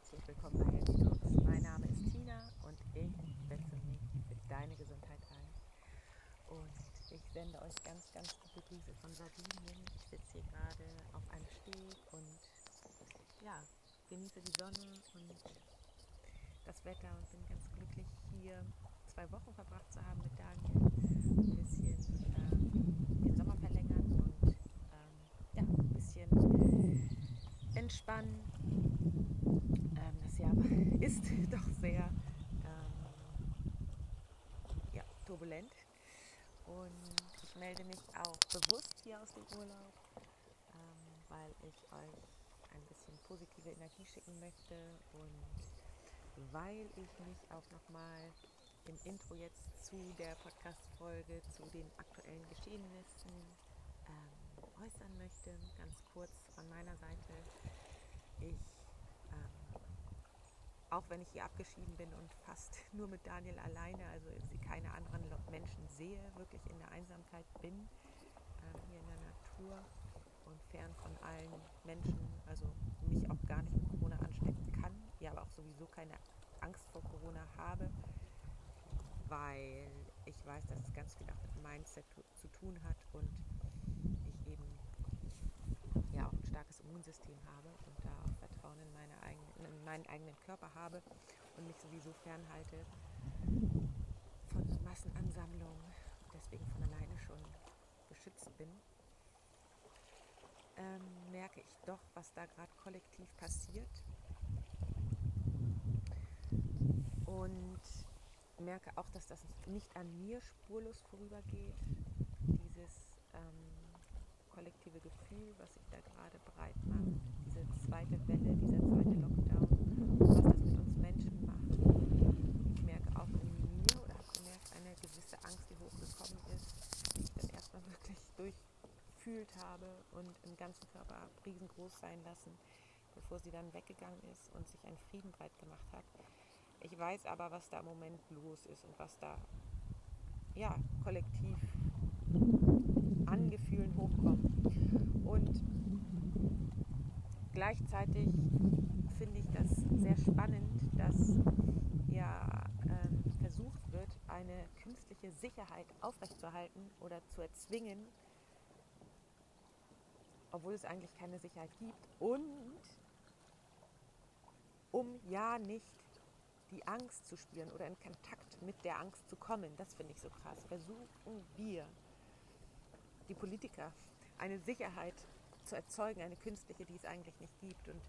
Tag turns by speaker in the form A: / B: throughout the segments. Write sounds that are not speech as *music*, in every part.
A: herzlich willkommen bei Healthy Talks. Mein Name ist Tina und ich setze mich für deine Gesundheit ein. Und ich sende euch ganz, ganz gute Grüße von Sardinien. Ich sitze hier gerade auf einem Steg und ja, genieße die Sonne und das Wetter und bin ganz glücklich hier zwei Wochen verbracht zu haben mit Daniel. Ein bisschen ähm, den Sommer verlängern und ähm, ja, ein bisschen entspannen *laughs* ist doch sehr ähm, ja, turbulent. Und ich melde mich auch bewusst hier aus dem Urlaub, ähm, weil ich euch ein bisschen positive Energie schicken möchte und weil ich mich auch nochmal im Intro jetzt zu der Podcast-Folge, zu den aktuellen Geschehnissen ähm, äußern möchte. Ganz kurz von meiner Seite. Ich auch wenn ich hier abgeschieden bin und fast *laughs* nur mit Daniel alleine, also sie keine anderen Menschen sehe, wirklich in der Einsamkeit bin, äh, hier in der Natur und fern von allen Menschen, also mich auch gar nicht mit Corona anstecken kann, ja aber auch sowieso keine Angst vor Corona habe, weil ich weiß, dass es ganz viel auch mit Mindset zu tun hat und ich eben ja auch ein starkes Immunsystem habe und da auch Vertrauen in, meine eigene, in meinen eigenen Körper habe und mich sowieso fernhalte von Massenansammlungen und deswegen von alleine schon geschützt bin, ähm, merke ich doch, was da gerade kollektiv passiert. Und merke auch, dass das nicht an mir spurlos vorübergeht, dieses ähm, kollektive Gefühl, was sich da gerade breit macht, diese zweite Welle, dieser zweite Lockdown, was das mit uns Menschen macht. Ich merke auch in mir oder habe gemerkt, eine gewisse Angst, die hochgekommen ist, die ich dann erstmal *laughs* wirklich durchfühlt habe und im ganzen Körper riesengroß sein lassen, bevor sie dann weggegangen ist und sich ein Frieden breit gemacht hat. Ich weiß aber, was da im Moment los ist und was da ja, kollektiv an Gefühlen hochkommen. Und gleichzeitig finde ich das sehr spannend, dass ja ähm, versucht wird, eine künstliche Sicherheit aufrechtzuerhalten oder zu erzwingen, obwohl es eigentlich keine Sicherheit gibt. Und um ja nicht die Angst zu spüren oder in Kontakt mit der Angst zu kommen, das finde ich so krass, versuchen wir die Politiker, eine Sicherheit zu erzeugen, eine künstliche, die es eigentlich nicht gibt. Und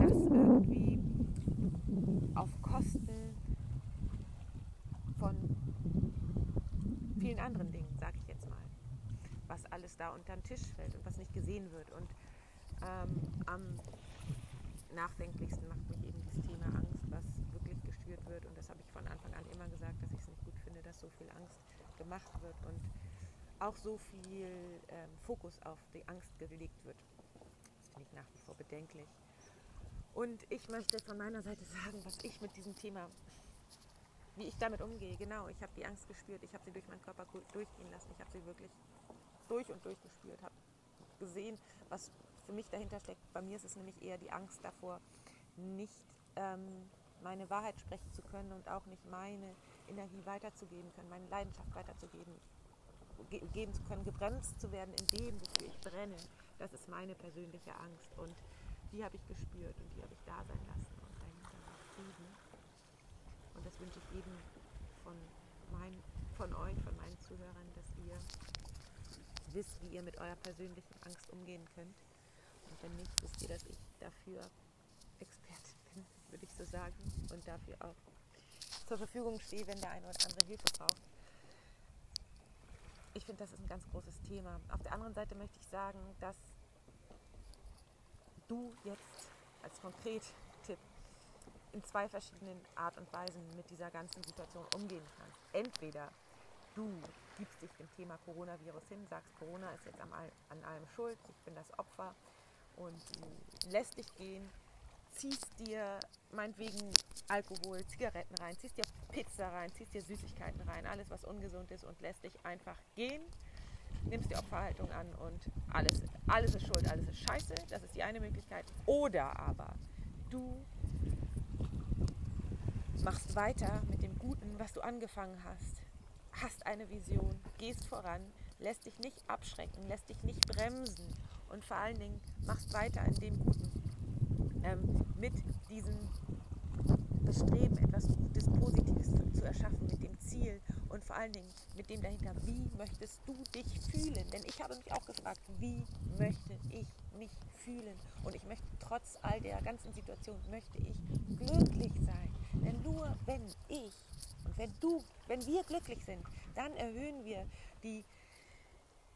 A: das irgendwie auf Kosten von vielen anderen Dingen, sage ich jetzt mal, was alles da unter den Tisch fällt und was nicht gesehen wird. Und ähm, am nachdenklichsten macht mich eben das Thema Angst, was wirklich gestört wird. Und das habe ich von Anfang an immer gesagt, dass ich es nicht gut finde, dass so viel Angst gemacht wird. Und auch so viel ähm, Fokus auf die Angst gelegt wird. Das finde ich nach wie vor bedenklich. Und ich möchte von meiner Seite sagen, was ich mit diesem Thema, wie ich damit umgehe. Genau, ich habe die Angst gespürt, ich habe sie durch meinen Körper durchgehen lassen, ich habe sie wirklich durch und durch gespürt, habe gesehen, was für mich dahinter steckt. Bei mir ist es nämlich eher die Angst davor, nicht ähm, meine Wahrheit sprechen zu können und auch nicht meine Energie weiterzugeben können, meine Leidenschaft weiterzugeben. Geben zu können, gebremst zu werden in dem, wofür ich brenne. Das ist meine persönliche Angst und die habe ich gespürt und die habe ich da sein lassen und war Frieden. Und das wünsche ich jedem von, mein, von euch, von meinen Zuhörern, dass ihr wisst, wie ihr mit eurer persönlichen Angst umgehen könnt. Und wenn nicht, wisst ihr, dass ich dafür Expertin bin, würde ich so sagen, und dafür auch zur Verfügung stehe, wenn der eine oder andere Hilfe braucht ich finde, das ist ein ganz großes Thema. Auf der anderen Seite möchte ich sagen, dass du jetzt als Konkret-Tipp in zwei verschiedenen Art und Weisen mit dieser ganzen Situation umgehen kannst. Entweder du gibst dich dem Thema Coronavirus hin, sagst, Corona ist jetzt an allem schuld, ich bin das Opfer und lässt dich gehen, ziehst dir meinetwegen Alkohol, Zigaretten rein, ziehst dir Pizza rein, ziehst dir Süßigkeiten rein, alles was ungesund ist und lässt dich einfach gehen, nimmst die Opferhaltung an und alles, alles ist schuld, alles ist scheiße, das ist die eine Möglichkeit. Oder aber Du machst weiter mit dem Guten, was du angefangen hast. Hast eine Vision, gehst voran, lässt dich nicht abschrecken, lässt dich nicht bremsen und vor allen Dingen machst weiter in dem Guten. Ähm, mit diesem Bestreben, etwas Gutes, Positives zu, zu, erschaffen, mit dem Ziel und vor allen Dingen mit dem dahinter, wie möchtest du dich fühlen? Denn ich habe mich auch gefragt, wie möchte ich mich fühlen? Und ich möchte trotz all der ganzen Situation, möchte ich glücklich sein. Denn nur wenn ich und wenn du, wenn wir glücklich sind, dann erhöhen wir die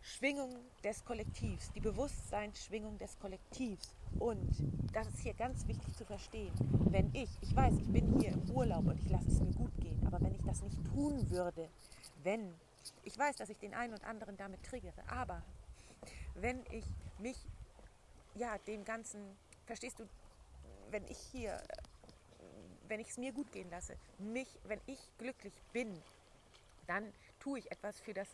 A: Schwingung des Kollektivs, die Bewusstseinsschwingung des Kollektivs. Und das ist hier ganz wichtig zu verstehen. Wenn ich, ich weiß, ich bin hier im Urlaub und ich lasse es mir gut gehen, aber wenn ich das nicht tun würde, wenn, ich weiß, dass ich den einen und anderen damit triggere, aber wenn ich mich, ja, dem Ganzen, verstehst du, wenn ich hier, wenn ich es mir gut gehen lasse, mich, wenn ich glücklich bin, dann tue ich etwas für das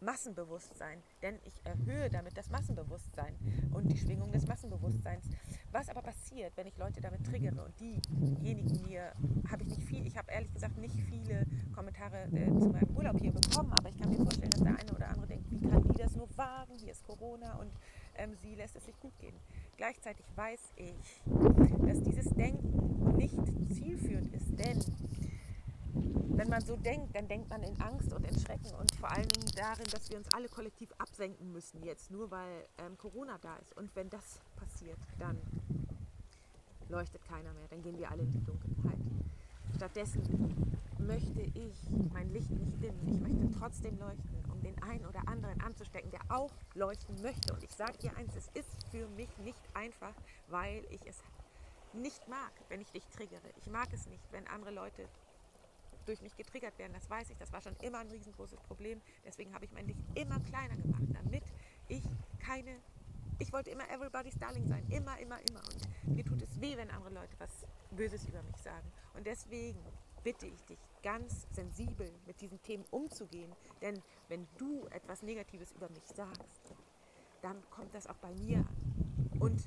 A: Massenbewusstsein, denn ich erhöhe damit das Massenbewusstsein und die Schwingung des Massenbewusstseins. Was aber passiert, wenn ich Leute damit triggere und diejenigen mir, habe ich nicht viel, ich habe ehrlich gesagt nicht viele Kommentare äh, zu meinem Urlaub hier bekommen, aber ich kann mir vorstellen, dass der eine oder andere denkt, wie kann die das nur wagen, hier ist Corona und ähm, sie lässt es sich gut gehen. Gleichzeitig weiß ich, dass dieses Denken nicht zielführend ist, denn wenn man so denkt, dann denkt man in Angst und in Schrecken und vor Dingen darin, dass wir uns alle kollektiv absenken müssen jetzt, nur weil ähm, Corona da ist. Und wenn das passiert, dann leuchtet keiner mehr, dann gehen wir alle in die Dunkelheit. Stattdessen möchte ich mein Licht nicht dimmen. Ich möchte trotzdem leuchten, um den einen oder anderen anzustecken, der auch leuchten möchte. Und ich sage dir eins, es ist für mich nicht einfach, weil ich es nicht mag, wenn ich dich triggere. Ich mag es nicht, wenn andere Leute durch mich getriggert werden, das weiß ich. Das war schon immer ein riesengroßes Problem. Deswegen habe ich mein Licht immer kleiner gemacht, damit ich keine. Ich wollte immer everybody's darling sein. Immer, immer, immer. Und mir tut es weh, wenn andere Leute was Böses über mich sagen. Und deswegen bitte ich dich, ganz sensibel mit diesen Themen umzugehen. Denn wenn du etwas Negatives über mich sagst, dann kommt das auch bei mir an und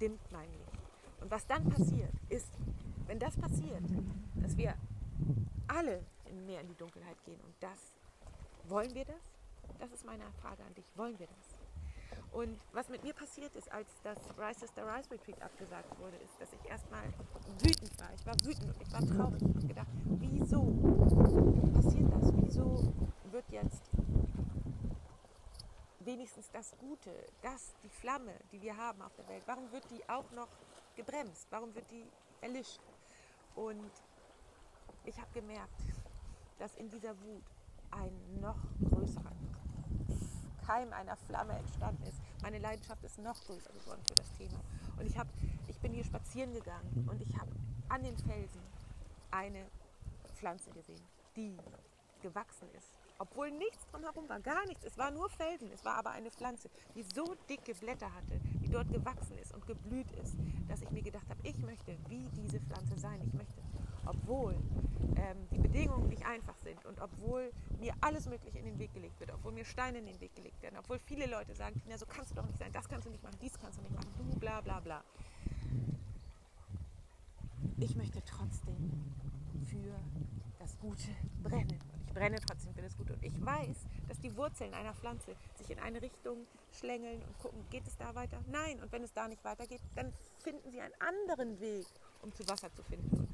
A: dimmt mein Licht. Und was dann passiert, ist, wenn das passiert, dass wir alle mehr in die Dunkelheit gehen. Und das, wollen wir das? Das ist meine Frage an dich. Wollen wir das? Und was mit mir passiert ist, als das Rise Sister Rise Retreat abgesagt wurde, ist, dass ich erstmal wütend war. Ich war wütend und ich war traurig. Ich habe gedacht, wieso passiert das? Wieso wird jetzt wenigstens das Gute, das, die Flamme, die wir haben auf der Welt, warum wird die auch noch gebremst? Warum wird die erlischt? Und ich habe gemerkt, dass in dieser Wut ein noch größerer Keim einer Flamme entstanden ist. Meine Leidenschaft ist noch größer geworden für das Thema. Und ich, hab, ich bin hier spazieren gegangen und ich habe an den Felsen eine Pflanze gesehen, die gewachsen ist. Obwohl nichts drumherum war, gar nichts. Es war nur Felsen. Es war aber eine Pflanze, die so dicke Blätter hatte, die dort gewachsen ist und geblüht ist, dass ich mir gedacht habe, ich möchte wie diese Pflanze sein. Ich möchte obwohl ähm, die Bedingungen nicht einfach sind und obwohl mir alles Mögliche in den Weg gelegt wird, obwohl mir Steine in den Weg gelegt werden, obwohl viele Leute sagen, Tina, so kannst du doch nicht sein, das kannst du nicht machen, dies kannst du nicht machen, du bla bla bla. Ich möchte trotzdem für das Gute brennen. Brenne trotzdem für das Gute. Und ich weiß, dass die Wurzeln einer Pflanze sich in eine Richtung schlängeln und gucken, geht es da weiter? Nein. Und wenn es da nicht weitergeht, dann finden sie einen anderen Weg, um zu Wasser zu finden. Und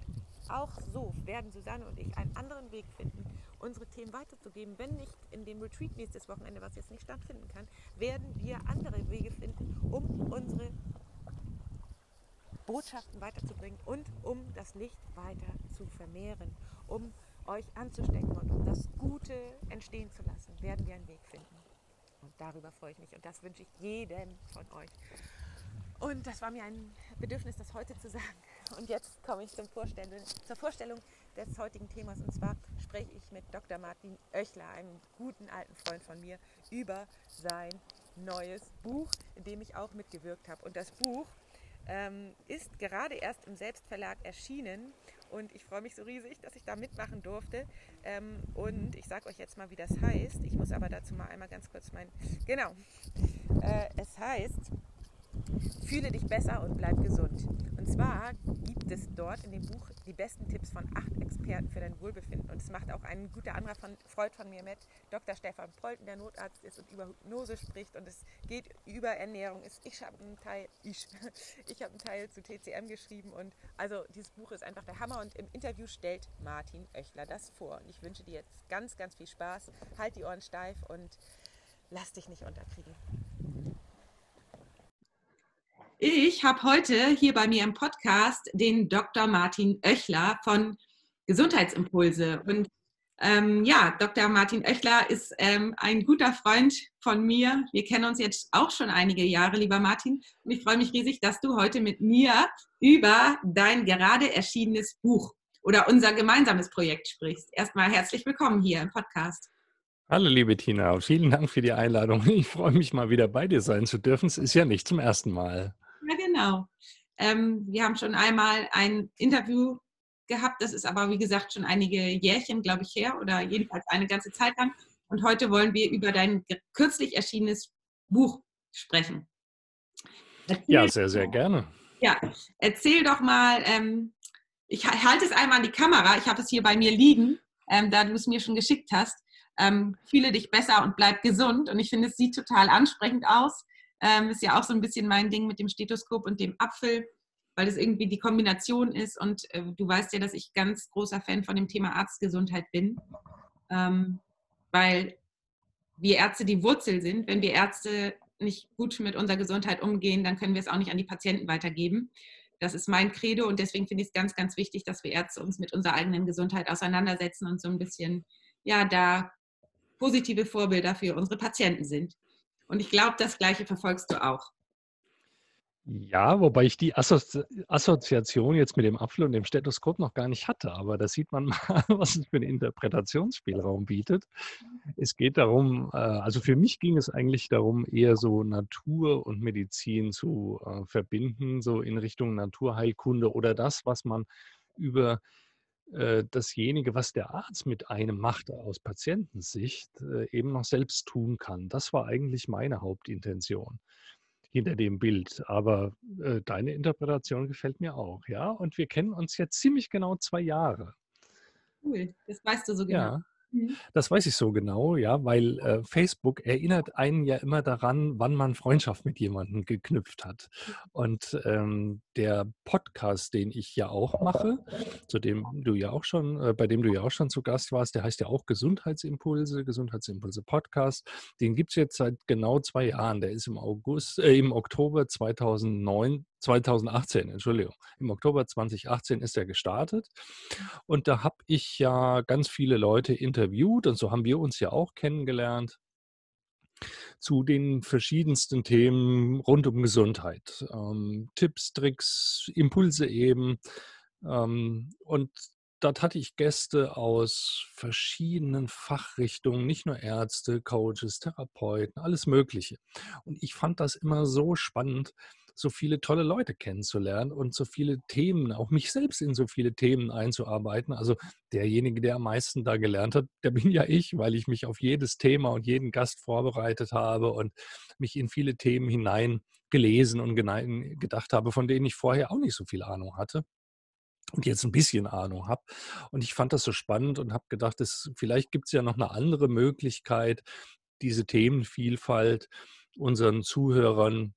A: auch so werden Susanne und ich einen anderen Weg finden, unsere Themen weiterzugeben. Wenn nicht in dem Retreat nächstes Wochenende, was jetzt nicht stattfinden kann, werden wir andere Wege finden, um unsere Botschaften weiterzubringen und um das Licht weiter zu vermehren, um euch anzustecken und um das Gute entstehen zu lassen, werden wir einen Weg finden. Und darüber freue ich mich und das wünsche ich jedem von euch. Und das war mir ein Bedürfnis, das heute zu sagen. Und jetzt komme ich zum Vorstellen, zur Vorstellung des heutigen Themas. Und zwar spreche ich mit Dr. Martin Oechler, einem guten alten Freund von mir, über sein neues Buch, in dem ich auch mitgewirkt habe. Und das Buch ähm, ist gerade erst im Selbstverlag erschienen. Und ich freue mich so riesig, dass ich da mitmachen durfte. Ähm, und ich sage euch jetzt mal, wie das heißt. Ich muss aber dazu mal einmal ganz kurz mein... Genau. Äh, es heißt Fühle dich besser und bleib gesund. Und zwar gibt es dort in dem Buch die besten Tipps von acht Experten für dein Wohlbefinden. Und es macht auch ein guter anderer von, Freund von mir mit, Dr. Stefan Polten, der Notarzt ist und über Hypnose spricht. Und es geht über Ernährung. Ich habe einen Teil, ich, *laughs* ich habe einen Teil zu TCM geschrieben. Und also dieses Buch ist einfach der Hammer. Und im Interview stellt Martin Oechler das vor. Und ich wünsche dir jetzt ganz, ganz viel Spaß. Halt die Ohren steif und lass dich nicht unterkriegen.
B: Ich habe heute hier bei mir im Podcast den Dr. Martin Oechler von Gesundheitsimpulse. Und ähm, ja, Dr. Martin Oechler ist ähm, ein guter Freund von mir. Wir kennen uns jetzt auch schon einige Jahre, lieber Martin. Und ich freue mich riesig, dass du heute mit mir über dein gerade erschienenes Buch oder unser gemeinsames Projekt sprichst. Erstmal herzlich willkommen hier im Podcast.
C: Hallo liebe Tina, vielen Dank für die Einladung. Ich freue mich mal wieder bei dir sein zu dürfen. Es ist ja nicht zum ersten Mal.
B: Ja, genau. Ähm, wir haben schon einmal ein Interview gehabt, das ist aber wie gesagt schon einige Jährchen, glaube ich, her oder jedenfalls eine ganze Zeit lang. Und heute wollen wir über dein kürzlich erschienenes Buch sprechen.
C: Erzähl ja, sehr, sehr gerne.
B: Ja, erzähl doch mal, ähm, ich halte es einmal an die Kamera, ich habe es hier bei mir liegen, ähm, da du es mir schon geschickt hast. Ähm, fühle dich besser und bleib gesund. Und ich finde, es sieht total ansprechend aus. Ähm, ist ja auch so ein bisschen mein Ding mit dem Stethoskop und dem Apfel, weil es irgendwie die Kombination ist. Und äh, du weißt ja, dass ich ganz großer Fan von dem Thema Arztgesundheit bin, ähm, weil wir Ärzte die Wurzel sind. Wenn wir Ärzte nicht gut mit unserer Gesundheit umgehen, dann können wir es auch nicht an die Patienten weitergeben. Das ist mein Credo und deswegen finde ich es ganz, ganz wichtig, dass wir Ärzte uns mit unserer eigenen Gesundheit auseinandersetzen und so ein bisschen, ja, da positive Vorbilder für unsere Patienten sind. Und ich glaube, das Gleiche verfolgst du auch.
C: Ja, wobei ich die Assozi Assoziation jetzt mit dem Apfel und dem Stethoskop noch gar nicht hatte. Aber da sieht man *laughs* mal, was es für einen Interpretationsspielraum bietet. Es geht darum, äh, also für mich ging es eigentlich darum, eher so Natur und Medizin zu äh, verbinden, so in Richtung Naturheilkunde oder das, was man über äh, dasjenige, was der Arzt mit einem macht aus Patientensicht, äh, eben noch selbst tun kann. Das war eigentlich meine Hauptintention hinter dem Bild. Aber äh, deine Interpretation gefällt mir auch, ja. Und wir kennen uns jetzt ziemlich genau zwei Jahre.
B: Cool, das weißt du so genau.
C: Ja. Mhm. Das weiß ich so genau, ja, weil äh, Facebook erinnert einen ja immer daran, wann man Freundschaft mit jemandem geknüpft hat. Und ähm, der Podcast, den ich ja auch mache, zu dem du ja auch schon, äh, bei dem du ja auch schon zu Gast warst, der heißt ja auch Gesundheitsimpulse, Gesundheitsimpulse Podcast. Den gibt es jetzt seit genau zwei Jahren. Der ist im August, äh, im Oktober 2009 2018, Entschuldigung. Im Oktober 2018 ist er gestartet. Und da habe ich ja ganz viele Leute interviewt und so haben wir uns ja auch kennengelernt zu den verschiedensten Themen rund um Gesundheit. Ähm, Tipps, Tricks, Impulse eben. Ähm, und dort hatte ich Gäste aus verschiedenen Fachrichtungen, nicht nur Ärzte, Coaches, Therapeuten, alles Mögliche. Und ich fand das immer so spannend, so viele tolle Leute kennenzulernen und so viele Themen, auch mich selbst in so viele Themen einzuarbeiten. Also derjenige, der am meisten da gelernt hat, der bin ja ich, weil ich mich auf jedes Thema und jeden Gast vorbereitet habe und mich in viele Themen hinein gelesen und gedacht habe, von denen ich vorher auch nicht so viel Ahnung hatte und jetzt ein bisschen Ahnung habe. Und ich fand das so spannend und habe gedacht, dass vielleicht gibt es ja noch eine andere Möglichkeit, diese Themenvielfalt unseren Zuhörern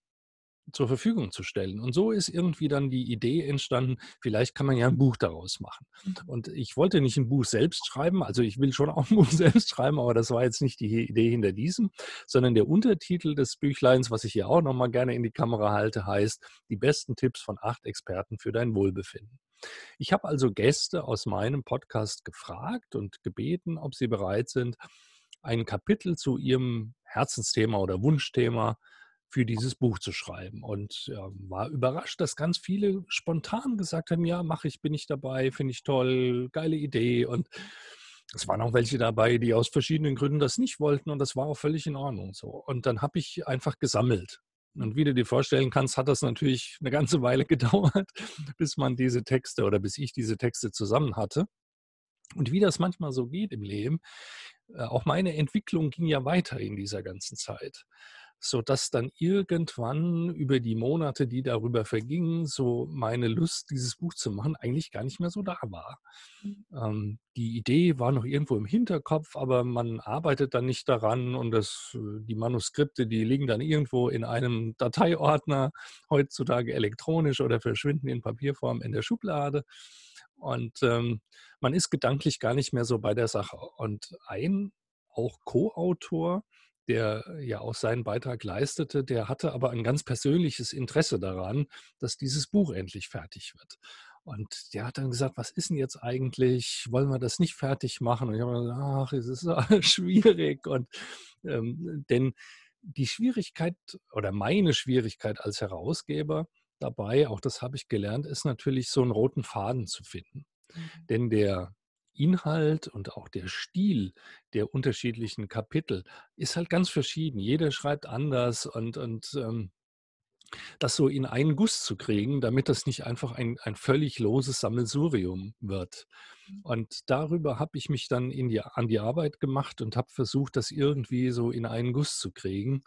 C: zur Verfügung zu stellen. Und so ist irgendwie dann die Idee entstanden, vielleicht kann man ja ein Buch daraus machen. Mhm. Und ich wollte nicht ein Buch selbst schreiben, also ich will schon auch ein *laughs* Buch selbst schreiben, aber das war jetzt nicht die Idee hinter diesem, sondern der Untertitel des Büchleins, was ich hier auch nochmal gerne in die Kamera halte, heißt Die besten Tipps von acht Experten für dein Wohlbefinden. Ich habe also Gäste aus meinem Podcast gefragt und gebeten, ob sie bereit sind, ein Kapitel zu ihrem Herzensthema oder Wunschthema für dieses Buch zu schreiben. Und ja, war überrascht, dass ganz viele spontan gesagt haben, ja, mache ich, bin ich dabei, finde ich toll, geile Idee. Und es waren auch welche dabei, die aus verschiedenen Gründen das nicht wollten und das war auch völlig in Ordnung so. Und dann habe ich einfach gesammelt. Und wie du dir vorstellen kannst, hat das natürlich eine ganze Weile *laughs* gedauert, bis man diese Texte oder bis ich diese Texte zusammen hatte. Und wie das manchmal so geht im Leben, äh, auch meine Entwicklung ging ja weiter in dieser ganzen Zeit. Sodass dann irgendwann über die Monate, die darüber vergingen, so meine Lust, dieses Buch zu machen, eigentlich gar nicht mehr so da war. Mhm. Ähm, die Idee war noch irgendwo im Hinterkopf, aber man arbeitet dann nicht daran und das, äh, die Manuskripte, die liegen dann irgendwo in einem Dateiordner, heutzutage elektronisch oder verschwinden in Papierform in der Schublade. Und ähm, man ist gedanklich gar nicht mehr so bei der Sache. Und ein auch Co-Autor, der ja auch seinen Beitrag leistete, der hatte aber ein ganz persönliches Interesse daran, dass dieses Buch endlich fertig wird. Und der hat dann gesagt, was ist denn jetzt eigentlich? Wollen wir das nicht fertig machen? Und ich habe gesagt, ach, es ist *laughs* schwierig. Und ähm, denn die Schwierigkeit oder meine Schwierigkeit als Herausgeber dabei, auch das habe ich gelernt, ist natürlich so einen roten Faden zu finden. Mhm. Denn der Inhalt und auch der Stil der unterschiedlichen Kapitel ist halt ganz verschieden. Jeder schreibt anders und, und ähm, das so in einen Guss zu kriegen, damit das nicht einfach ein, ein völlig loses Sammelsurium wird. Mhm. Und darüber habe ich mich dann die, an die Arbeit gemacht und habe versucht, das irgendwie so in einen Guss zu kriegen.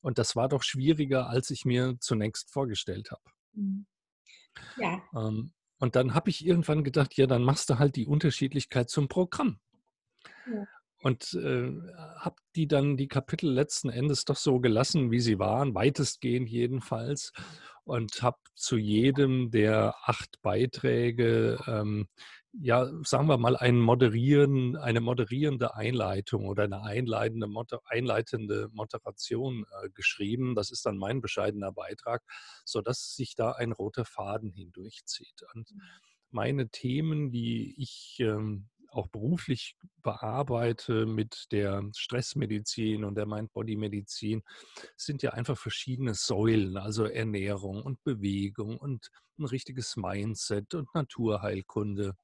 C: Und das war doch schwieriger, als ich mir zunächst vorgestellt habe. Mhm. Ja. Ähm, und dann habe ich irgendwann gedacht, ja, dann machst du halt die Unterschiedlichkeit zum Programm. Ja. Und äh, habe die dann die Kapitel letzten Endes doch so gelassen, wie sie waren, weitestgehend jedenfalls und habe zu jedem der acht Beiträge, ähm, ja, sagen wir mal, ein moderieren, eine moderierende Einleitung oder eine einleitende, einleitende Moderation äh, geschrieben. Das ist dann mein bescheidener Beitrag, sodass sich da ein roter Faden hindurchzieht. Und meine Themen, die ich ähm, auch beruflich bearbeite mit der Stressmedizin und der Mind-Body-Medizin, sind ja einfach verschiedene Säulen, also Ernährung und Bewegung und ein richtiges Mindset und Naturheilkunde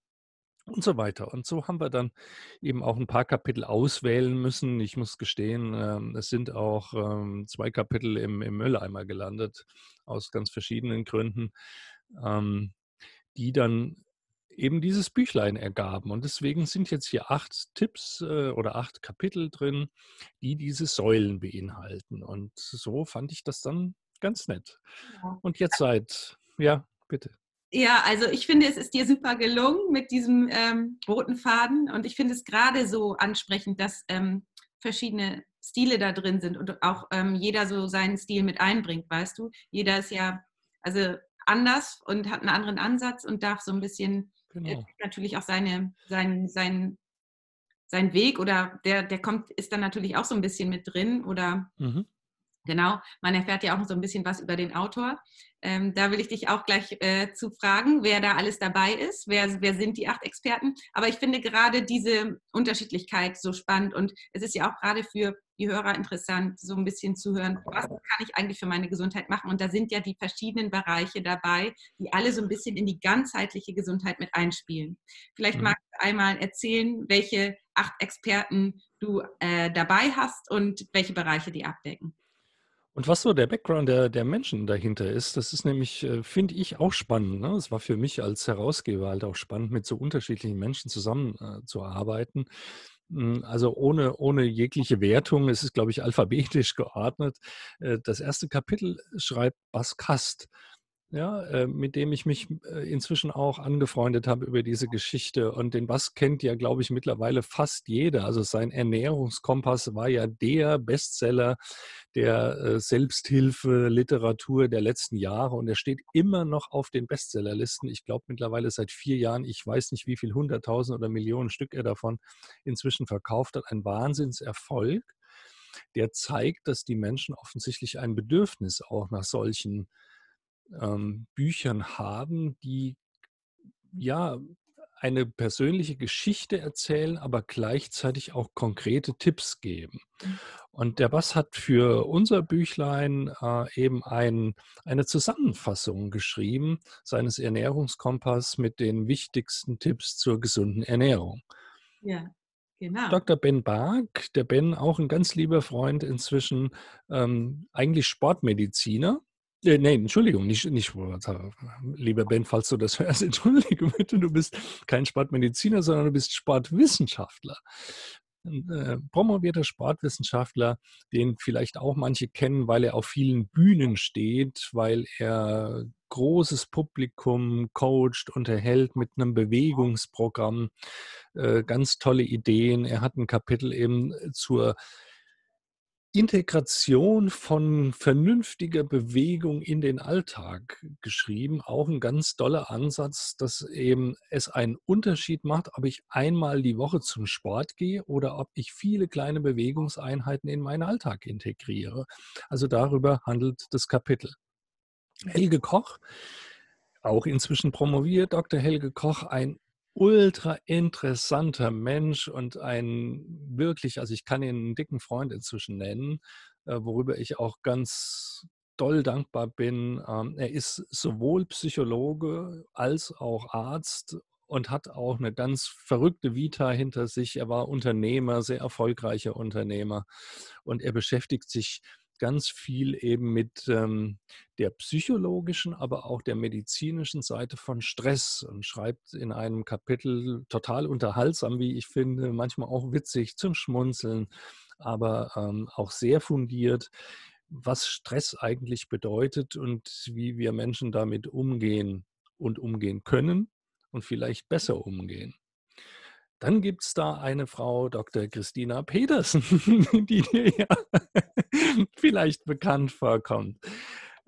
C: und so weiter. Und so haben wir dann eben auch ein paar Kapitel auswählen müssen. Ich muss gestehen, ähm, es sind auch ähm, zwei Kapitel im, im Mülleimer gelandet, aus ganz verschiedenen Gründen, ähm, die dann eben dieses Büchlein ergaben. Und deswegen sind jetzt hier acht Tipps äh, oder acht Kapitel drin, die diese Säulen beinhalten. Und so fand ich das dann ganz nett. Ja. Und jetzt seit, ja, bitte.
B: Ja, also ich finde, es ist dir super gelungen mit diesem ähm, roten Faden. Und ich finde es gerade so ansprechend, dass ähm, verschiedene Stile da drin sind und auch ähm, jeder so seinen Stil mit einbringt, weißt du? Jeder ist ja also anders und hat einen anderen Ansatz und darf so ein bisschen Genau. natürlich auch seine, sein, sein, sein Weg oder der, der kommt, ist dann natürlich auch so ein bisschen mit drin oder mhm. Genau, man erfährt ja auch noch so ein bisschen was über den Autor. Ähm, da will ich dich auch gleich äh, zu fragen, wer da alles dabei ist, wer, wer sind die acht Experten. Aber ich finde gerade diese Unterschiedlichkeit so spannend und es ist ja auch gerade für die Hörer interessant, so ein bisschen zu hören, was kann ich eigentlich für meine Gesundheit machen? Und da sind ja die verschiedenen Bereiche dabei, die alle so ein bisschen in die ganzheitliche Gesundheit mit einspielen. Vielleicht mhm. magst du einmal erzählen, welche acht Experten du äh, dabei hast und welche Bereiche die abdecken.
C: Und was so der Background der, der Menschen dahinter ist, das ist nämlich, äh, finde ich, auch spannend. Ne? Es war für mich als Herausgeber halt auch spannend, mit so unterschiedlichen Menschen zusammenzuarbeiten. Äh, hm, also ohne, ohne jegliche Wertung, es ist, glaube ich, alphabetisch *laughs* geordnet. Äh, das erste Kapitel schreibt Bas Kast ja, äh, mit dem ich mich äh, inzwischen auch angefreundet habe über diese Geschichte. Und den Bass kennt ja, glaube ich, mittlerweile fast jeder. Also sein Ernährungskompass war ja der Bestseller der äh, Selbsthilfe-Literatur der letzten Jahre und er steht immer noch auf den Bestsellerlisten. Ich glaube mittlerweile seit vier Jahren, ich weiß nicht, wie viel hunderttausend oder Millionen Stück er davon inzwischen verkauft hat. Ein Wahnsinnserfolg, der zeigt, dass die Menschen offensichtlich ein Bedürfnis auch nach solchen ähm, Büchern haben, die ja eine persönliche Geschichte erzählen, aber gleichzeitig auch konkrete Tipps geben. Mhm. Und der Bass hat für unser Büchlein äh, eben ein, eine Zusammenfassung geschrieben, seines Ernährungskompass mit den wichtigsten Tipps zur gesunden Ernährung. Ja. Genau. Dr. Ben Bark, der Ben auch ein ganz lieber Freund inzwischen, ähm, eigentlich Sportmediziner, äh, nee, Entschuldigung, nicht, nicht lieber Ben, falls du das hörst, *laughs* entschuldige bitte, du bist kein Sportmediziner, sondern du bist Sportwissenschaftler. ein äh, promovierter Sportwissenschaftler, den vielleicht auch manche kennen, weil er auf vielen Bühnen steht, weil er großes Publikum coacht, unterhält mit einem Bewegungsprogramm, äh, ganz tolle Ideen. Er hat ein Kapitel eben zur Integration von vernünftiger Bewegung in den Alltag geschrieben. Auch ein ganz toller Ansatz, dass eben es einen Unterschied macht, ob ich einmal die Woche zum Sport gehe oder ob ich viele kleine Bewegungseinheiten in meinen Alltag integriere. Also darüber handelt das Kapitel. Helge Koch, auch inzwischen promoviert, Dr. Helge Koch, ein ultra interessanter Mensch und ein wirklich, also ich kann ihn einen dicken Freund inzwischen nennen, äh, worüber ich auch ganz doll dankbar bin. Ähm, er ist sowohl Psychologe als auch Arzt und hat auch eine ganz verrückte Vita hinter sich. Er war Unternehmer, sehr erfolgreicher Unternehmer und er beschäftigt sich ganz viel eben mit ähm, der psychologischen, aber auch der medizinischen Seite von Stress und schreibt in einem Kapitel total unterhaltsam, wie ich finde, manchmal auch witzig zum Schmunzeln, aber ähm, auch sehr fundiert, was Stress eigentlich bedeutet und wie wir Menschen damit umgehen und umgehen können und vielleicht besser umgehen. Dann gibt es da eine Frau, Dr. Christina Petersen, *laughs* die dir ja *laughs* vielleicht bekannt vorkommt.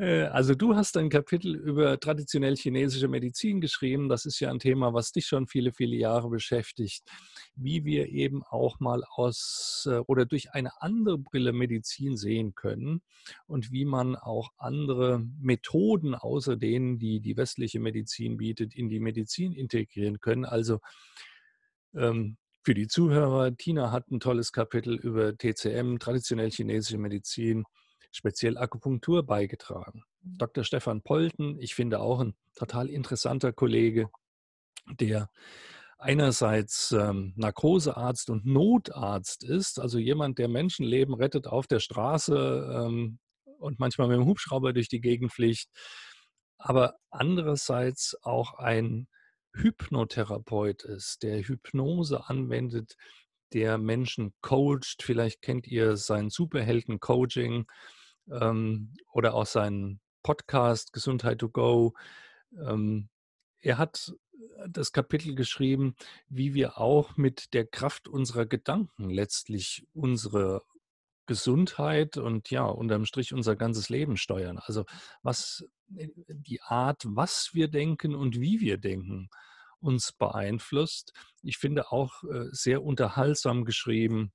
C: Äh, also du hast ein Kapitel über traditionell chinesische Medizin geschrieben. Das ist ja ein Thema, was dich schon viele, viele Jahre beschäftigt. Wie wir eben auch mal aus äh, oder durch eine andere Brille Medizin sehen können und wie man auch andere Methoden außer denen, die die westliche Medizin bietet, in die Medizin integrieren können. Also ähm, für die Zuhörer, Tina hat ein tolles Kapitel über TCM, traditionell chinesische Medizin, speziell Akupunktur beigetragen. Mhm. Dr. Stefan Polten, ich finde auch ein total interessanter Kollege, der einerseits ähm, Narkosearzt und Notarzt ist, also jemand, der Menschenleben rettet auf der Straße ähm, und manchmal mit dem Hubschrauber durch die Gegend fliegt, aber andererseits auch ein Hypnotherapeut ist, der Hypnose anwendet, der Menschen coacht. Vielleicht kennt ihr sein Superhelden-Coaching ähm, oder auch seinen Podcast Gesundheit to Go. Ähm, er hat das Kapitel geschrieben, wie wir auch mit der Kraft unserer Gedanken letztlich unsere Gesundheit und ja, unterm Strich unser ganzes Leben steuern. Also was äh, die Art, was wir denken und wie wir denken, uns beeinflusst. Ich finde auch äh, sehr unterhaltsam geschrieben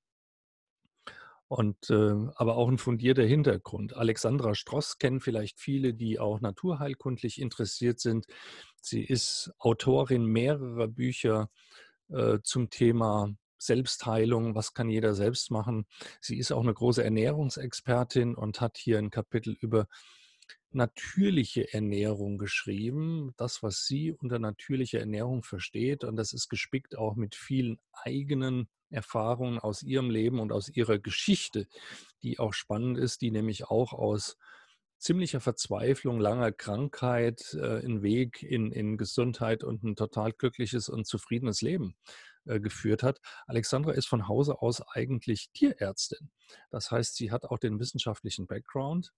C: und äh, aber auch ein fundierter Hintergrund. Alexandra Stross kennen vielleicht viele, die auch naturheilkundlich interessiert sind. Sie ist Autorin mehrerer Bücher zum Thema Selbstheilung, was kann jeder selbst machen. Sie ist auch eine große Ernährungsexpertin und hat hier ein Kapitel über natürliche Ernährung geschrieben, das, was sie unter natürlicher Ernährung versteht. Und das ist gespickt auch mit vielen eigenen Erfahrungen aus ihrem Leben und aus ihrer Geschichte, die auch spannend ist, die nämlich auch aus ziemlicher Verzweiflung, langer Krankheit, äh, einen Weg in, in Gesundheit und ein total glückliches und zufriedenes Leben äh, geführt hat. Alexandra ist von Hause aus eigentlich Tierärztin. Das heißt, sie hat auch den wissenschaftlichen Background,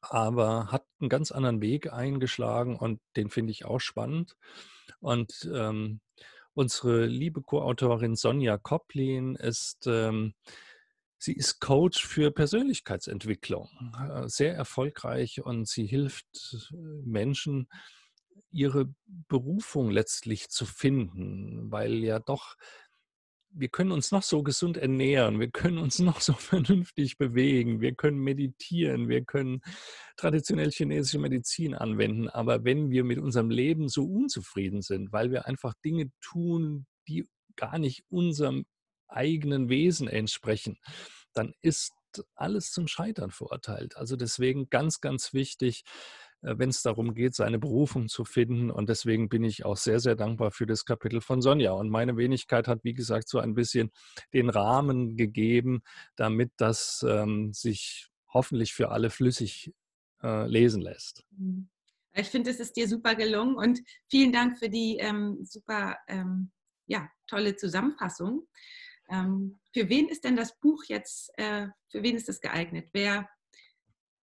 C: aber hat einen ganz anderen Weg eingeschlagen und den finde ich auch spannend. Und ähm, unsere liebe Co-Autorin Sonja Koplin ist, ähm, sie ist Coach für Persönlichkeitsentwicklung, äh, sehr erfolgreich und sie hilft äh, Menschen, ihre Berufung letztlich zu finden, weil ja doch wir können uns noch so gesund ernähren, wir können uns noch so *laughs* vernünftig bewegen, wir können meditieren, wir können traditionell chinesische Medizin anwenden, aber wenn wir mit unserem Leben so unzufrieden sind, weil wir einfach Dinge tun, die gar nicht unserem eigenen Wesen entsprechen, dann ist alles zum Scheitern verurteilt. Also deswegen ganz, ganz wichtig, wenn es darum geht, seine Berufung zu finden. Und deswegen bin ich auch sehr, sehr dankbar für das Kapitel von Sonja. Und meine Wenigkeit hat, wie gesagt, so ein bisschen den Rahmen gegeben, damit das ähm, sich hoffentlich für alle flüssig äh, lesen lässt.
B: Mhm. Ich finde, es ist dir super gelungen und vielen Dank für die ähm, super ähm, ja, tolle Zusammenfassung. Ähm, für wen ist denn das Buch jetzt, äh, für wen ist es geeignet? Wer,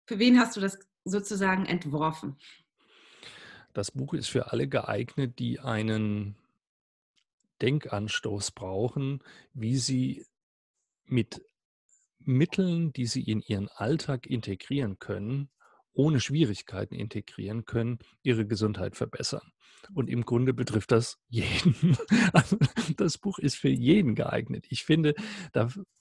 B: für wen hast du das sozusagen entworfen?
C: Das Buch ist für alle geeignet, die einen Denkanstoß brauchen, wie sie mit Mitteln, die sie in ihren Alltag integrieren können, ohne Schwierigkeiten integrieren können, ihre Gesundheit verbessern. Und im Grunde betrifft das jeden. *laughs* Also das Buch ist für jeden geeignet. Ich finde,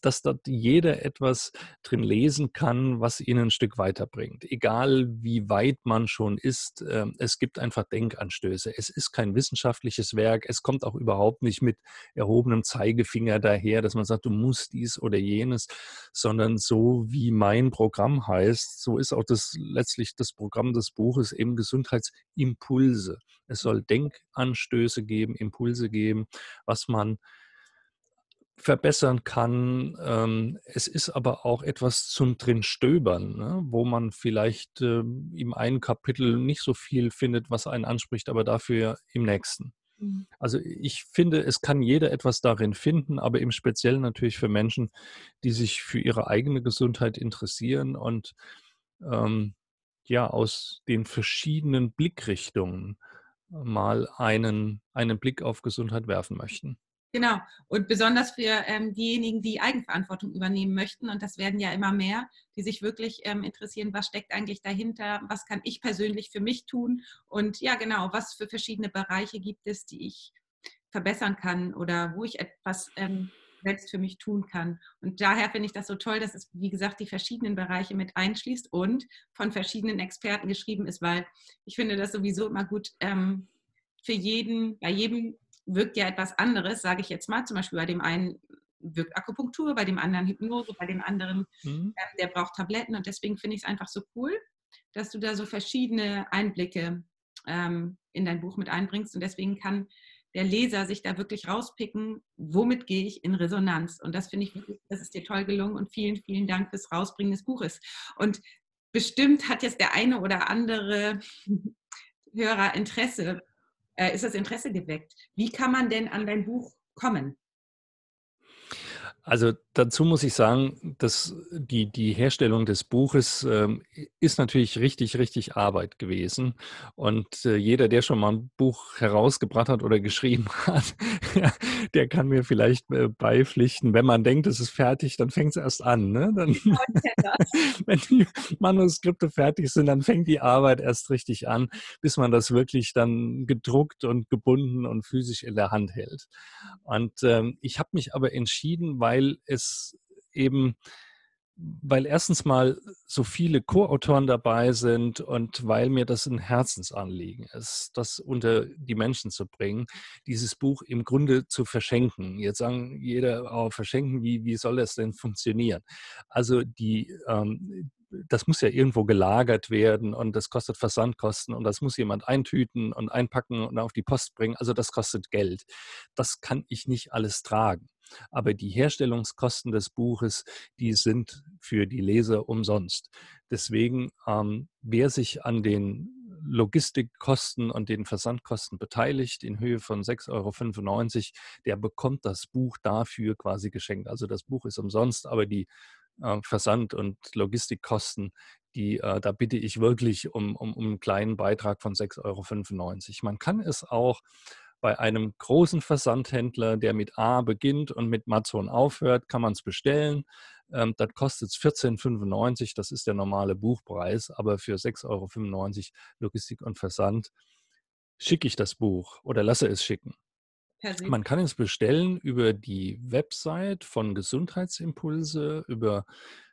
C: dass dort jeder etwas drin lesen kann, was ihn ein Stück weiterbringt. Egal wie weit man schon ist, ähm, es gibt einfach Denkanstöße. Es ist kein wissenschaftliches Werk. Es kommt auch überhaupt nicht mit erhobenem Zeigefinger daher, dass man sagt, du musst dies oder jenes, sondern so wie mein Programm heißt, so ist auch das letztlich das Programm des Buches eben Gesundheitsimpulse. Es soll Denkanstöße geben, Impulse geben, was man verbessern kann. Ähm, es ist aber auch etwas zum drin stöbern, ne? wo man vielleicht äh, im einen Kapitel nicht so viel findet, was einen anspricht, aber dafür im nächsten. Mhm. Also ich finde, es kann jeder etwas darin finden, aber im Speziellen natürlich für Menschen, die sich für ihre eigene Gesundheit interessieren und ähm, ja aus den verschiedenen Blickrichtungen mal einen, einen Blick auf Gesundheit werfen möchten.
B: Genau. Und besonders für ähm, diejenigen, die Eigenverantwortung übernehmen möchten, und das werden ja immer mehr, die sich wirklich ähm, interessieren, was steckt eigentlich dahinter, was kann ich persönlich für mich tun und ja, genau, was für verschiedene Bereiche gibt es, die ich verbessern kann oder wo ich etwas ähm, selbst für mich tun kann. Und daher finde ich das so toll, dass es, wie gesagt, die verschiedenen Bereiche mit einschließt und von verschiedenen Experten geschrieben ist, weil ich finde das sowieso immer gut ähm, für jeden, bei jedem wirkt ja etwas anderes, sage ich jetzt mal, zum Beispiel bei dem einen wirkt Akupunktur, bei dem anderen Hypnose, bei dem anderen, mhm. äh, der braucht Tabletten und deswegen finde ich es einfach so cool, dass du da so verschiedene Einblicke ähm, in dein Buch mit einbringst und deswegen kann der Leser sich da wirklich rauspicken, womit gehe ich in Resonanz. Und das finde ich wirklich, das ist dir toll gelungen und vielen, vielen Dank fürs Rausbringen des Buches. Und bestimmt hat jetzt der eine oder andere *laughs* Hörer Interesse, äh, ist das Interesse geweckt. Wie kann man denn an dein Buch kommen?
C: Also dazu muss ich sagen, dass die, die Herstellung des Buches ähm, ist natürlich richtig, richtig Arbeit gewesen. Und äh, jeder, der schon mal ein Buch herausgebracht hat oder *laughs* geschrieben hat, *laughs* der kann mir vielleicht äh, beipflichten. Wenn man denkt, es ist fertig, dann fängt es erst an. Ne? Dann, *laughs* wenn die Manuskripte fertig sind, dann fängt die Arbeit erst richtig an, bis man das wirklich dann gedruckt und gebunden und physisch in der Hand hält. Und ähm, ich habe mich aber entschieden, weil weil eben, weil erstens mal so viele Co-Autoren dabei sind und weil mir das ein Herzensanliegen ist, das unter die Menschen zu bringen, dieses Buch im Grunde zu verschenken. Jetzt sagen jeder, oh, verschenken, wie, wie soll das denn funktionieren? Also die, ähm, das muss ja irgendwo gelagert werden und das kostet Versandkosten und das muss jemand eintüten und einpacken und auf die Post bringen. Also das kostet Geld. Das kann ich nicht alles tragen. Aber die Herstellungskosten des Buches, die sind für die Leser umsonst. Deswegen, ähm, wer sich an den Logistikkosten und den Versandkosten beteiligt in Höhe von 6,95 Euro, der bekommt das Buch dafür quasi geschenkt. Also das Buch ist umsonst, aber die äh, Versand- und Logistikkosten, die, äh, da bitte ich wirklich um, um, um einen kleinen Beitrag von 6,95 Euro. Man kann es auch bei einem großen Versandhändler, der mit A beginnt und mit Amazon aufhört, kann man es bestellen. Ähm, das kostet es 14,95, das ist der normale Buchpreis, aber für 6,95 Euro Logistik und Versand schicke ich das Buch oder lasse es schicken. Man kann es bestellen über die Website von Gesundheitsimpulse, über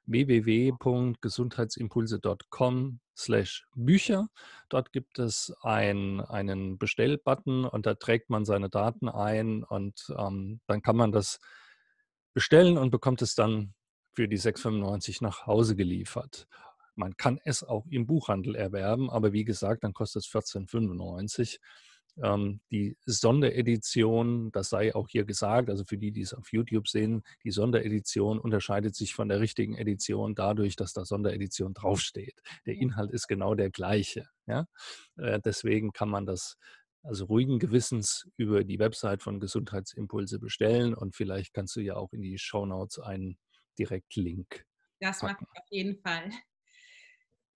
C: www.gesundheitsimpulse.com slash Bücher. Dort gibt es ein, einen Bestellbutton und da trägt man seine Daten ein und ähm, dann kann man das bestellen und bekommt es dann für die 6,95 nach Hause geliefert. Man kann es auch im Buchhandel erwerben, aber wie gesagt, dann kostet es 14,95 ähm, die Sonderedition, das sei auch hier gesagt, also für die, die es auf YouTube sehen, die Sonderedition unterscheidet sich von der richtigen Edition dadurch, dass da Sonderedition *laughs* draufsteht. Der Inhalt ist genau der gleiche. Ja? Äh, deswegen kann man das also ruhigen Gewissens über die Website von Gesundheitsimpulse bestellen und vielleicht kannst du ja auch in die Shownotes einen Direktlink.
B: Das mache ich auf jeden Fall.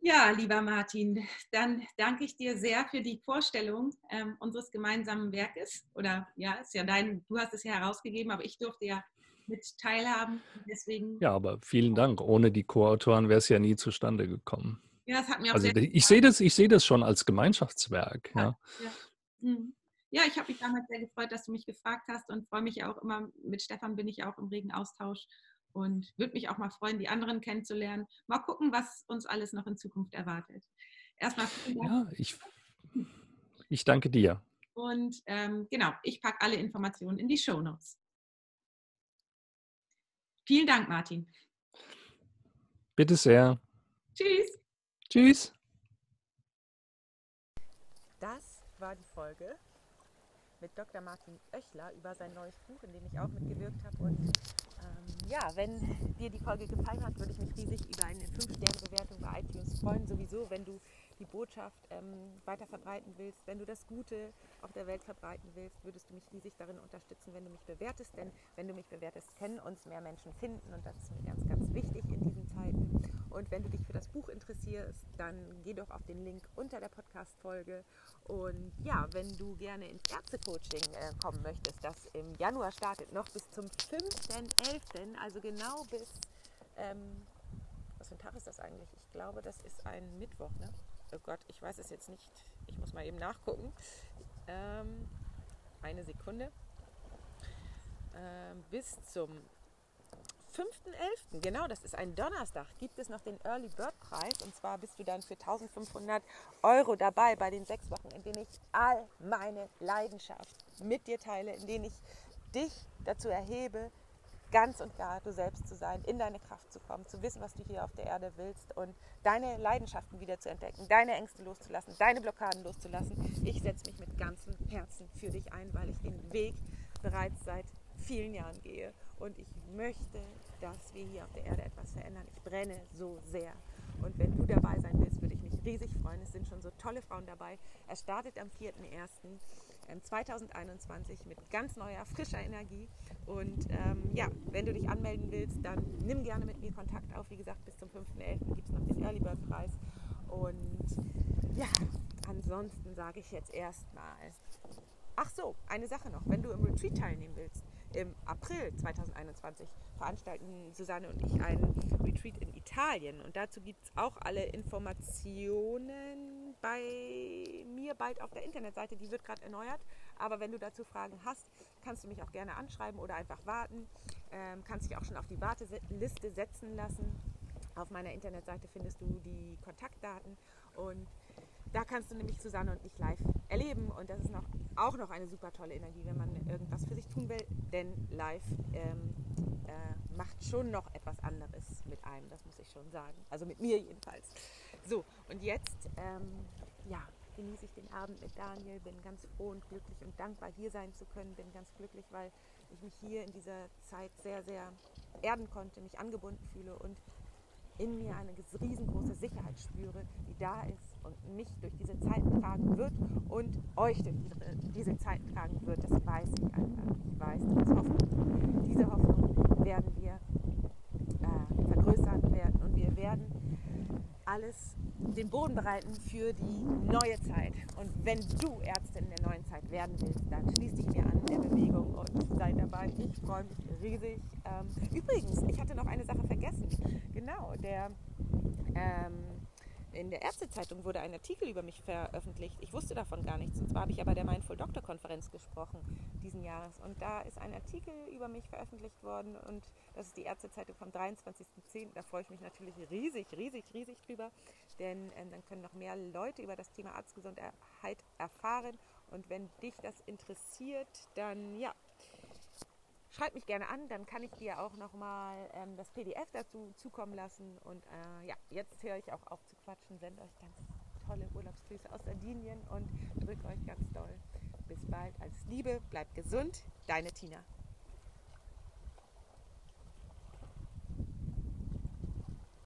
B: Ja, lieber Martin, dann danke ich dir sehr für die Vorstellung ähm, unseres gemeinsamen Werkes. Oder ja, ist ja dein, du hast es ja herausgegeben, aber ich durfte ja mit teilhaben. Deswegen.
C: Ja, aber vielen Dank. Ohne die Co-Autoren wäre es ja nie zustande gekommen.
B: Ja, das hat mir auch
C: also
B: sehr
C: ich sehe das, ich sehe das schon als Gemeinschaftswerk. Ja,
B: ja. Mhm. ja ich habe mich damals sehr gefreut, dass du mich gefragt hast und freue mich auch immer. Mit Stefan bin ich auch im regen Austausch und würde mich auch mal freuen, die anderen kennenzulernen. Mal gucken, was uns alles noch in Zukunft erwartet. Erstmal
C: vielen Dank. Ja, ich, ich danke dir.
B: Und ähm, genau, ich packe alle Informationen in die Show Notes. Vielen Dank, Martin.
C: Bitte sehr.
B: Tschüss.
C: Tschüss.
A: Das war die Folge mit Dr. Martin Oechler über sein neues Buch, in dem ich auch mitgewirkt habe. Und ähm, ja, wenn dir die Folge gefallen hat, würde ich mich riesig über eine 5-Sterne-Bewertung bei iTunes freuen. Sowieso, wenn du die Botschaft ähm, weiter verbreiten willst, wenn du das Gute auf der Welt verbreiten willst, würdest du mich riesig darin unterstützen, wenn du mich bewertest. Denn wenn du mich bewertest, können uns mehr Menschen finden und das ist mir ganz, ganz wichtig in diesen Zeiten. Und wenn du dich für das Buch interessierst, dann geh doch auf den Link unter der Podcast-Folge. Und ja, wenn du gerne ins Ärztecoaching äh, kommen möchtest, das im Januar startet, noch bis zum 5.11., also genau bis, ähm, was für ein Tag ist das eigentlich? Ich glaube, das ist ein Mittwoch, ne? oh Gott, ich weiß es jetzt nicht, ich muss mal eben nachgucken. Ähm, eine Sekunde. Ähm, bis zum 5.11., genau, das ist ein Donnerstag, gibt es noch den Early Bird Preis. Und zwar bist du dann für 1500 Euro dabei bei den sechs Wochen, in denen ich all meine Leidenschaft mit dir teile, in denen ich dich dazu erhebe, ganz und gar du selbst zu sein, in deine Kraft zu kommen, zu wissen, was du hier auf der Erde willst und deine Leidenschaften wieder zu entdecken, deine Ängste loszulassen, deine Blockaden loszulassen. Ich setze mich mit ganzem Herzen für dich ein, weil ich den Weg bereits seit vielen Jahren gehe und ich möchte, dass wir hier auf der Erde etwas verändern. Ich brenne so sehr. Und wenn du dabei sein willst, würde ich mich riesig freuen. Es sind schon so tolle Frauen dabei. Er startet am 4.1. 2021 mit ganz neuer, frischer Energie. Und ähm, ja, wenn du dich anmelden willst, dann nimm gerne mit mir Kontakt auf. Wie gesagt, bis zum 5.11. gibt es noch den Early Bird Preis. Und ja, ansonsten sage ich jetzt erstmal. Ach so, eine Sache noch. Wenn du im Retreat teilnehmen willst, im April 2021 veranstalten Susanne und ich einen Retreat in Italien. Und dazu gibt es auch alle Informationen bei mir bald auf der Internetseite. Die wird gerade erneuert. Aber wenn du dazu Fragen hast, kannst du mich auch gerne anschreiben oder einfach warten. Ähm, kannst dich auch schon auf die Warteliste setzen lassen. Auf meiner Internetseite findest du die Kontaktdaten und da kannst du nämlich Susanne und ich live erleben und das ist noch, auch noch eine super tolle Energie, wenn man irgendwas für sich tun will, denn live ähm, äh, macht schon noch etwas anderes mit einem, das muss ich schon sagen. Also mit mir jedenfalls. So, und jetzt, ähm, ja, genieße ich den Abend mit Daniel, bin ganz froh und glücklich und dankbar, hier sein zu können, bin ganz glücklich, weil ich mich hier in dieser Zeit sehr, sehr erden konnte, mich angebunden fühle und in mir eine riesengroße Sicherheit spüre, die da ist und mich durch diese Zeiten tragen wird und euch durch diese Zeiten tragen wird. Das weiß ich einfach. Ich weiß, das Hoffnung. Diese Hoffnung werden wir äh, vergrößern werden und wir werden alles den Boden bereiten für die neue Zeit. Und wenn du Ärztin der neuen Zeit werden willst, dann schließ dich mir an der Bewegung und sei dabei. Ich freue mich riesig. Ähm, übrigens, ich hatte noch eine Sache vergessen. Genau, der ähm, in der Ärztezeitung wurde ein Artikel über mich veröffentlicht. Ich wusste davon gar nichts. Und zwar habe ich aber der Mindful Doctor Konferenz gesprochen diesen Jahres. Und da ist ein Artikel über mich veröffentlicht worden. Und das ist die Ärztezeitung vom 23.10. Da freue ich mich natürlich riesig, riesig, riesig drüber. Denn äh, dann können noch mehr Leute über das Thema Arztgesundheit erfahren. Und wenn dich das interessiert, dann ja, schreib mich gerne an, dann kann ich dir auch nochmal ähm, das PDF dazu zukommen lassen. Und äh, ja, jetzt höre ich auch auf zu quatschen, sende euch ganz tolle Urlaubsgrüße aus Sardinien und drücke euch ganz doll. Bis bald, alles Liebe, bleibt gesund, deine Tina.